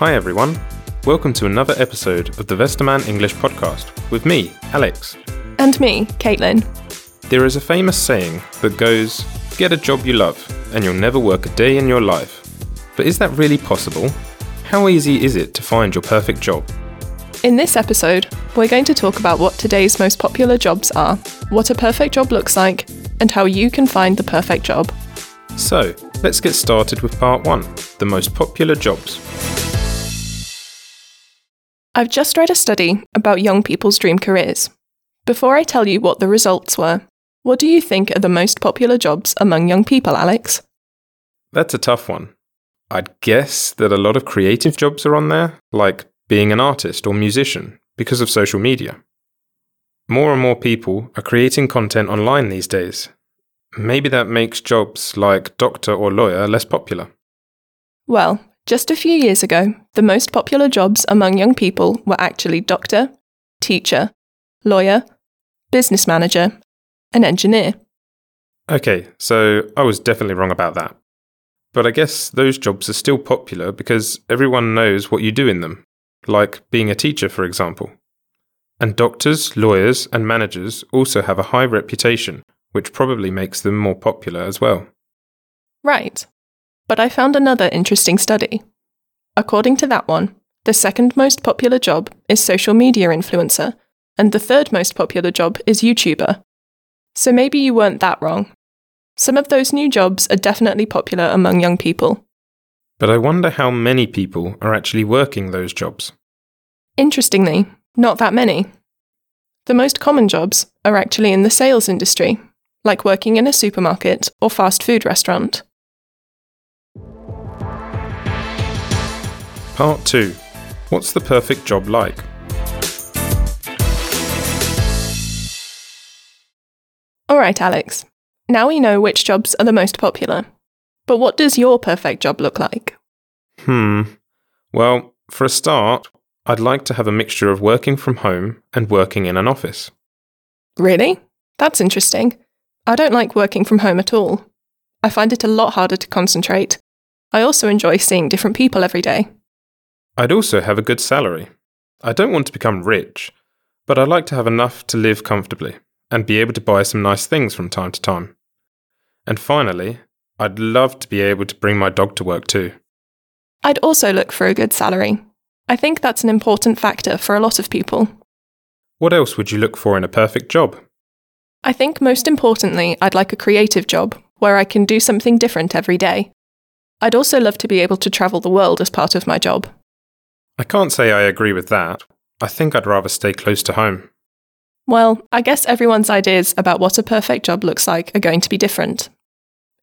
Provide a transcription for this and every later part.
Hi everyone. Welcome to another episode of the Westermann English podcast with me, Alex. And me, Caitlin. There is a famous saying that goes, Get a job you love, and you'll never work a day in your life. But is that really possible? How easy is it to find your perfect job? In this episode, we're going to talk about what today's most popular jobs are, what a perfect job looks like, and how you can find the perfect job. So, let's get started with part one the most popular jobs. I've just read a study about young people's dream careers. Before I tell you what the results were, what do you think are the most popular jobs among young people, Alex? That's a tough one. I'd guess that a lot of creative jobs are on there, like being an artist or musician, because of social media. More and more people are creating content online these days. Maybe that makes jobs like doctor or lawyer less popular. Well, just a few years ago, the most popular jobs among young people were actually doctor, teacher, lawyer, business manager, and engineer. Okay, so I was definitely wrong about that. But I guess those jobs are still popular because everyone knows what you do in them like being a teacher, for example. And doctors, lawyers, and managers also have a high reputation, which probably makes them more popular as well. Right. But I found another interesting study. According to that one, the second most popular job is social media influencer, and the third most popular job is YouTuber. So maybe you weren't that wrong. Some of those new jobs are definitely popular among young people. But I wonder how many people are actually working those jobs. Interestingly, not that many. The most common jobs are actually in the sales industry, like working in a supermarket or fast food restaurant. Part 2 What's the perfect job like? Alright, Alex. Now we know which jobs are the most popular. But what does your perfect job look like? Hmm. Well, for a start, I'd like to have a mixture of working from home and working in an office. Really? That's interesting. I don't like working from home at all. I find it a lot harder to concentrate. I also enjoy seeing different people every day. I'd also have a good salary. I don't want to become rich, but I'd like to have enough to live comfortably and be able to buy some nice things from time to time. And finally, I'd love to be able to bring my dog to work too. I'd also look for a good salary. I think that's an important factor for a lot of people. What else would you look for in a perfect job? I think most importantly, I'd like a creative job where I can do something different every day. I'd also love to be able to travel the world as part of my job. I can't say I agree with that. I think I'd rather stay close to home. Well, I guess everyone's ideas about what a perfect job looks like are going to be different.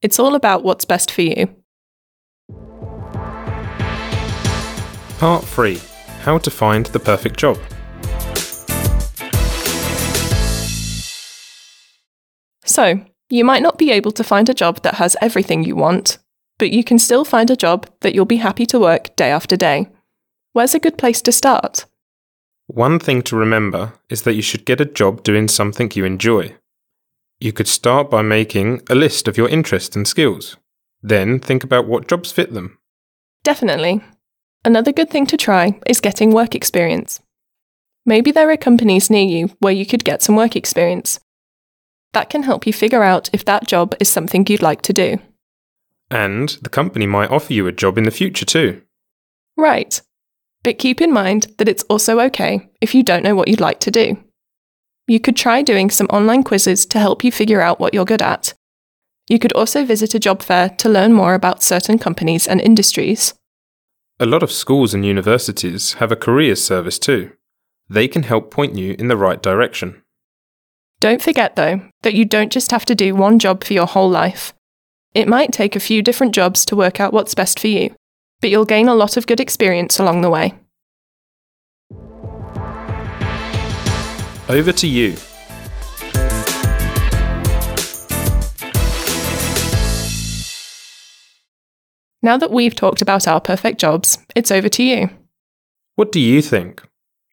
It's all about what's best for you. Part 3 How to Find the Perfect Job. So, you might not be able to find a job that has everything you want, but you can still find a job that you'll be happy to work day after day. Where's a good place to start? One thing to remember is that you should get a job doing something you enjoy. You could start by making a list of your interests and skills. Then think about what jobs fit them. Definitely. Another good thing to try is getting work experience. Maybe there are companies near you where you could get some work experience. That can help you figure out if that job is something you'd like to do. And the company might offer you a job in the future too. Right. But keep in mind that it's also okay if you don't know what you'd like to do. You could try doing some online quizzes to help you figure out what you're good at. You could also visit a job fair to learn more about certain companies and industries. A lot of schools and universities have a careers service too. They can help point you in the right direction. Don't forget, though, that you don't just have to do one job for your whole life. It might take a few different jobs to work out what's best for you, but you'll gain a lot of good experience along the way. Over to you. Now that we've talked about our perfect jobs, it's over to you. What do you think?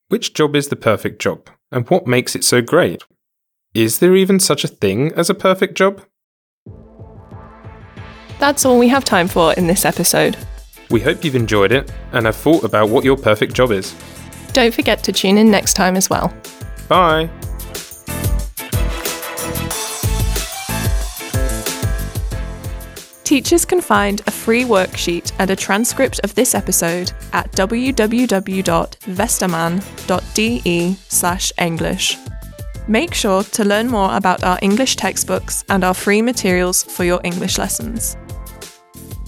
Which job is the perfect job, and what makes it so great? Is there even such a thing as a perfect job? That's all we have time for in this episode. We hope you've enjoyed it and have thought about what your perfect job is. Don't forget to tune in next time as well. Bye! Teachers can find a free worksheet and a transcript of this episode at www.westermann.de/english. Make sure to learn more about our English textbooks and our free materials for your English lessons.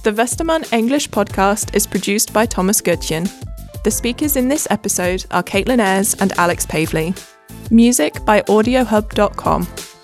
The Westermann English podcast is produced by Thomas Goetjen. The speakers in this episode are Caitlin Ayres and Alex Pavley. Music by AudioHub.com.